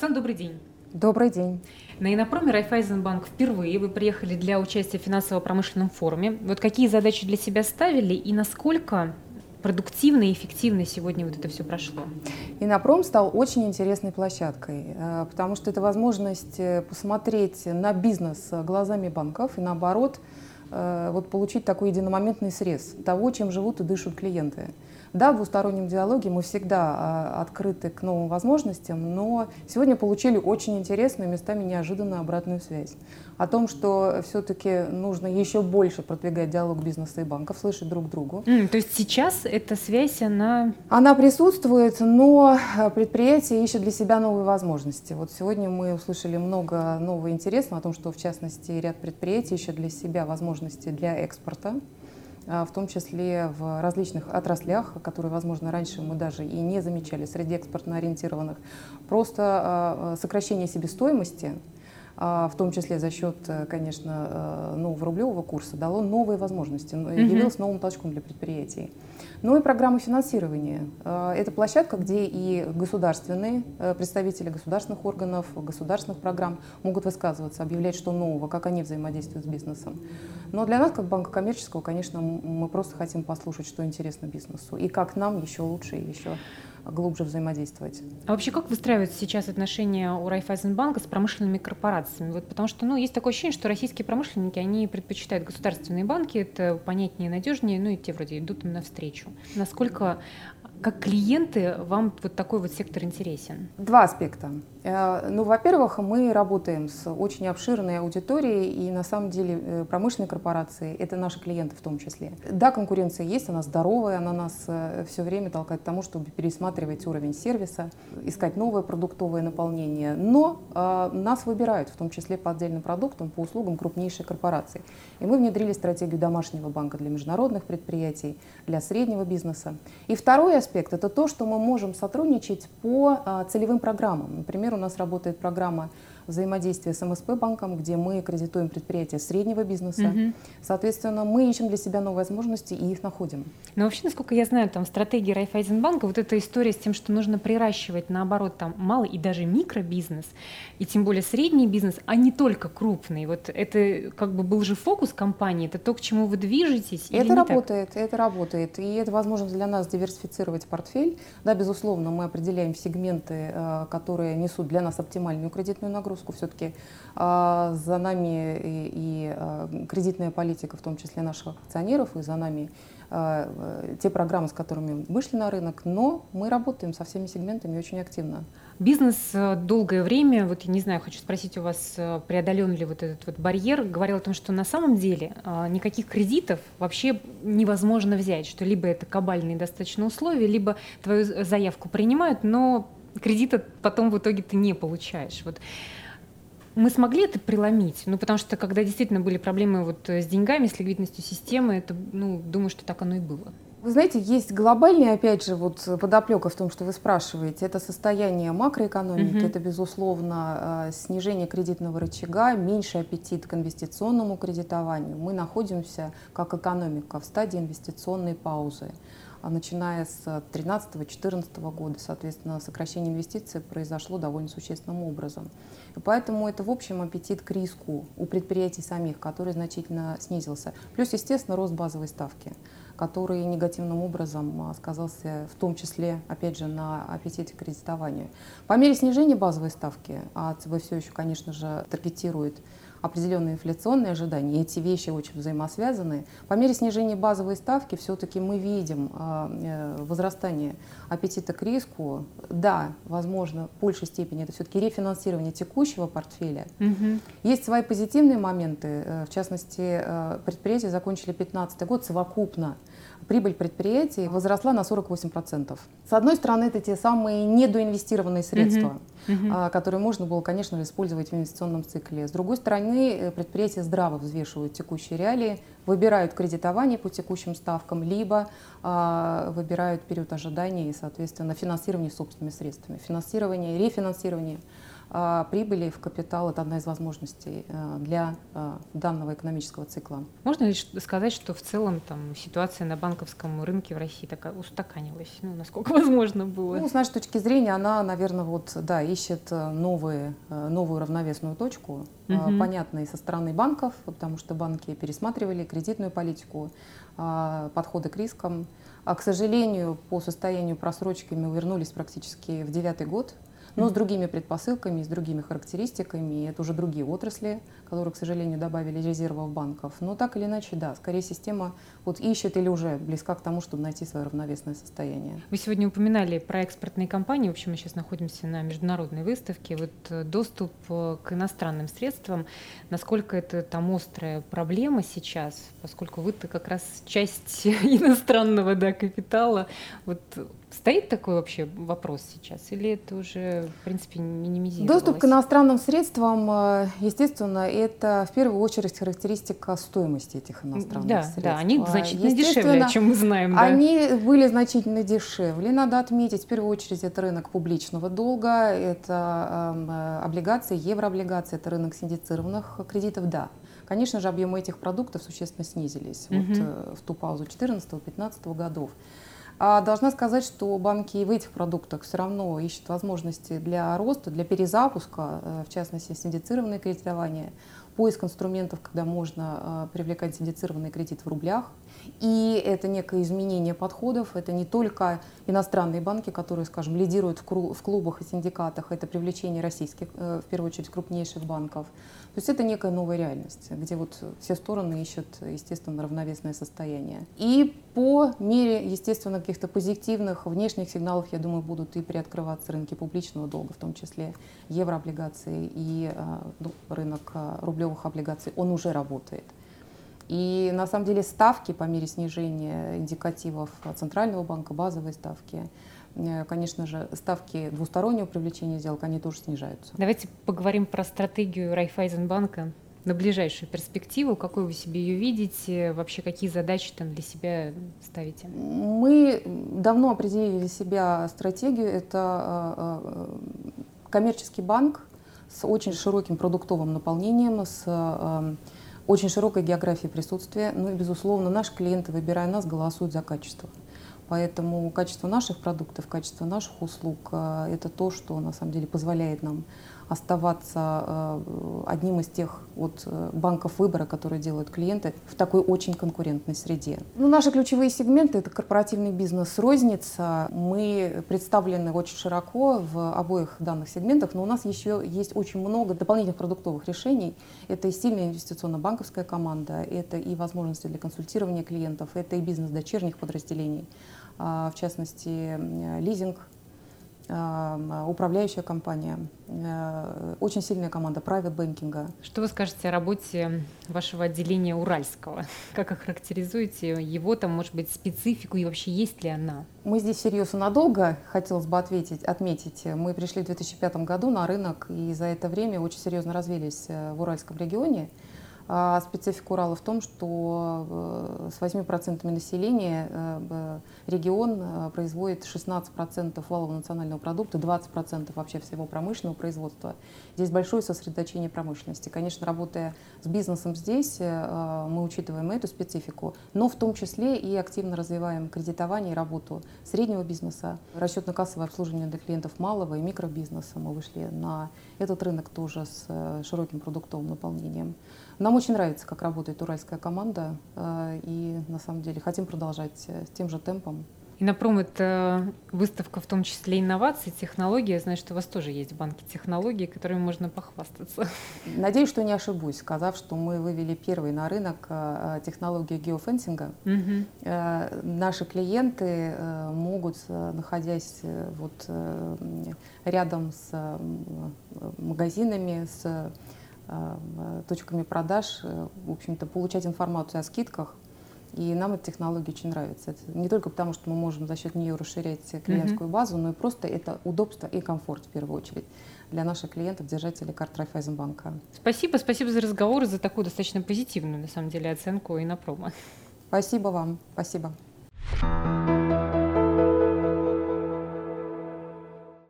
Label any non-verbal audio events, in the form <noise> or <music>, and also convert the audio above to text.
Оксана, добрый день. Добрый день. На Инопроме Райфайзенбанк впервые вы приехали для участия в финансово-промышленном форуме. Вот какие задачи для себя ставили и насколько продуктивно и эффективно сегодня вот это все прошло? Инопром стал очень интересной площадкой, э, потому что это возможность э, посмотреть на бизнес глазами банков и наоборот э, вот получить такой единомоментный срез того, чем живут и дышат клиенты. Да, в двустороннем диалоге мы всегда а, открыты к новым возможностям, но сегодня получили очень интересную, местами неожиданную обратную связь о том, что все-таки нужно еще больше продвигать диалог бизнеса и банков, слышать друг другу. Mm, то есть сейчас эта связь, она... Она присутствует, но предприятие ищет для себя новые возможности. Вот сегодня мы услышали много нового интересного о том, что в частности ряд предприятий ищет для себя возможности для экспорта. А, в том числе в различных отраслях, которые, возможно, раньше мы даже и не замечали среди экспортно ориентированных. Просто а, сокращение себестоимости а, в том числе за счет, э, конечно, э, нового рублевого курса, дало новые возможности, явилось новым толчком для предприятий. Ну и программы финансирования. Э, это площадка, где и государственные представители государственных органов, государственных программ могут высказываться, объявлять, что нового, как они взаимодействуют с бизнесом. Но для нас, как банка коммерческого, конечно, мы просто хотим послушать, что интересно бизнесу и как нам еще лучше и еще глубже взаимодействовать. А вообще как выстраиваются сейчас отношения у Райфайзенбанка с промышленными корпорациями? Вот потому что ну, есть такое ощущение, что российские промышленники, они предпочитают государственные банки, это понятнее, надежнее, ну и те вроде идут им навстречу. Насколько как клиенты вам вот такой вот сектор интересен? Два аспекта. Э, ну, во-первых, мы работаем с очень обширной аудиторией, и на самом деле э, промышленные корпорации – это наши клиенты в том числе. Да, конкуренция есть, она здоровая, она нас э, все время толкает к тому, чтобы пересматривать уровень сервиса, искать новое продуктовое наполнение. Но э, нас выбирают, в том числе по отдельным продуктам, по услугам крупнейшие корпорации. И мы внедрили стратегию домашнего банка для международных предприятий, для среднего бизнеса. И второй аспект это то, что мы можем сотрудничать по а, целевым программам. Например, у нас работает программа взаимодействия с МСП банком, где мы кредитуем предприятия среднего бизнеса. Угу. Соответственно, мы ищем для себя новые возможности и их находим. Но вообще, насколько я знаю, там в стратегии Райфайзенбанка вот эта история с тем, что нужно приращивать, наоборот, там малый и даже микробизнес, и тем более средний бизнес, а не только крупный. Вот это как бы был же фокус компании, это то, к чему вы движетесь? Это работает, так? это работает. И это возможность для нас диверсифицировать портфель. Да, безусловно, мы определяем сегменты, э, которые несут для нас оптимальную кредитную нагрузку нагрузку. Все-таки а, за нами и, и а, кредитная политика, в том числе наших акционеров, и за нами а, те программы, с которыми вышли на рынок, но мы работаем со всеми сегментами очень активно. Бизнес э, долгое время, вот я не знаю, хочу спросить у вас, э, преодолен ли вот этот вот барьер, говорил о том, что на самом деле никаких кредитов вообще невозможно взять, что либо это кабальные достаточно условия, либо твою заявку принимают, но кредита потом в итоге ты не получаешь. Вот мы смогли это преломить? Ну, потому что когда действительно были проблемы вот с деньгами, с ликвидностью системы, это, ну, думаю, что так оно и было. Вы знаете, есть глобальный, опять же, вот подоплека в том, что вы спрашиваете. Это состояние макроэкономики, mm-hmm. это, безусловно, э, снижение кредитного рычага, меньший аппетит к инвестиционному кредитованию. Мы находимся, как экономика, в стадии инвестиционной паузы. А начиная с 2013-2014 года, соответственно, сокращение инвестиций произошло довольно существенным образом. И поэтому это, в общем, аппетит к риску у предприятий самих, который значительно снизился. Плюс, естественно, рост базовой ставки который негативным образом а, сказался в том числе, опять же, на аппетите к кредитованию. По мере снижения базовой ставки, а ЦБ все еще, конечно же, таргетирует определенные инфляционные ожидания, и эти вещи очень взаимосвязаны. По мере снижения базовой ставки все-таки мы видим а, э, возрастание аппетита к риску. Да, возможно, в большей степени это все-таки рефинансирование текущего портфеля. Угу. Есть свои позитивные моменты. Э, в частности, э, предприятия закончили 2015 год совокупно прибыль предприятий возросла на 48%. С одной стороны, это те самые недоинвестированные средства, uh-huh. которые можно было, конечно, использовать в инвестиционном цикле. С другой стороны, э, предприятия здраво взвешивают текущие реалии, выбирают кредитование по текущим ставкам, либо а, выбирают период ожидания и, соответственно, финансирование собственными средствами. Финансирование, рефинансирование прибыли в капитал – это одна из возможностей э, для э, данного экономического цикла. Можно ли сказать, что в целом там, ситуация на банковском рынке в России такая устаканилась, ну, насколько <laughs> возможно было? Ну, с нашей точки зрения, она, наверное, вот, да, ищет э, новые, новую равновесную точку, угу. понятно и со стороны банков, потому что банки пересматривали кредитную политику, подходы к рискам. А, к сожалению, по состоянию просрочки мы вернулись практически в девятый год но с другими предпосылками, с другими характеристиками. Это уже другие отрасли, которые, к сожалению, добавили резервов банков. Но так или иначе, да, скорее система вот ищет или уже близка к тому, чтобы найти свое равновесное состояние. Вы сегодня упоминали про экспортные компании. В общем, мы сейчас находимся на международной выставке. Вот э, доступ э, к иностранным средствам, насколько это там острая проблема сейчас, поскольку вы-то как раз часть <laughs> иностранного да, капитала. Вот Стоит такой вообще вопрос сейчас или это уже, в принципе, минимизировалось? Доступ к иностранным средствам, э, естественно, это в первую очередь характеристика стоимости этих иностранных да, средств. Да, они значительно дешевле, чем мы знаем. Да. Они были значительно дешевле. Надо отметить, в первую очередь, это рынок публичного долга, это э, облигации, еврооблигации, это рынок синдицированных кредитов, да. Конечно же, объемы этих продуктов существенно снизились угу. вот, э, в ту паузу 2014-2015 годов. А должна сказать, что банки и в этих продуктах все равно ищут возможности для роста, для перезапуска, э, в частности, синдицированное кредитование, поиск инструментов, когда можно э, привлекать синдицированный кредит в рублях. И это некое изменение подходов. Это не только иностранные банки, которые, скажем, лидируют в клубах и синдикатах, это привлечение российских, э, в первую очередь, крупнейших банков. То есть это некая новая реальность, где вот все стороны ищут, естественно, равновесное состояние. И по мере, естественно, каких-то позитивных внешних сигналов, я думаю, будут и приоткрываться рынки публичного долга, в том числе еврооблигации и э, ну, рынок э, рублевых облигаций. Он уже работает. И на самом деле ставки по мере снижения индикативов Центрального банка, базовые ставки, э, конечно же, ставки двустороннего привлечения сделок, они тоже снижаются. Давайте поговорим про стратегию Райфайзенбанка на ближайшую перспективу. Какой вы себе ее видите? Вообще, какие задачи там для себя ставите? Мы давно определили для себя стратегию. Это э, э, коммерческий банк с очень широким продуктовым наполнением, с очень широкая география присутствия. Ну и, безусловно, наши клиенты, выбирая нас, голосуют за качество. Поэтому качество наших продуктов, качество наших услуг э, – это то, что на самом деле позволяет нам оставаться э, одним из тех вот э, банков выбора, которые делают клиенты в такой очень конкурентной среде. Ну, наши ключевые сегменты – это корпоративный бизнес, розница. Мы представлены очень широко в обоих данных сегментах, но у нас еще есть очень много дополнительных продуктовых решений. Это и сильная инвестиционно-банковская команда, это и возможности для консультирования клиентов, это и бизнес дочерних подразделений, а, в частности, лизинг, управляющая компания, э, очень сильная команда private банкинга. Что вы скажете о работе вашего отделения Уральского? <laughs> Как охарактеризуете его, там, может быть, специфику и вообще есть ли она? Мы здесь серьезно надолго, хотелось бы ответить, отметить. Мы пришли в 2005 году на рынок и за это время очень серьезно развились э, в Уральском регионе. А специфика Урала в том, что э, с 8% населения э, регион э, производит 16% валового национального продукта, 20% вообще всего промышленного производства. Здесь большое сосредоточение промышленности. Конечно, работая с бизнесом здесь, мы учитываем эту специфику, но в том числе и активно развиваем кредитование и работу среднего бизнеса, расчетно-кассовое обслуживание для клиентов малого и микробизнеса. Мы вышли на этот рынок тоже с широким продуктовым наполнением. Нам очень нравится, как работает уральская команда, э, и на самом деле хотим продолжать э, с тем же темпом. Инопром — это выставка в том числе инноваций, технологий. Я знаю, что у вас тоже есть банки технологий, которыми можно похвастаться. Надеюсь, что не ошибусь, сказав, что мы вывели первый на рынок э, технологию геофенсинга. Угу. Наши клиенты могут, находясь вот рядом с магазинами, с Э, точками продаж, э, в общем-то, получать информацию о скидках. И нам эта технология очень нравится. Это не только потому, что мы можем за счет нее расширять клиентскую mm-hmm. базу, но и просто это удобство и комфорт в первую очередь для наших клиентов, держателей карт Райфайзенбанка. Спасибо, спасибо за разговор за такую достаточно позитивную, на самом деле, оценку и на промо. Спасибо вам, спасибо.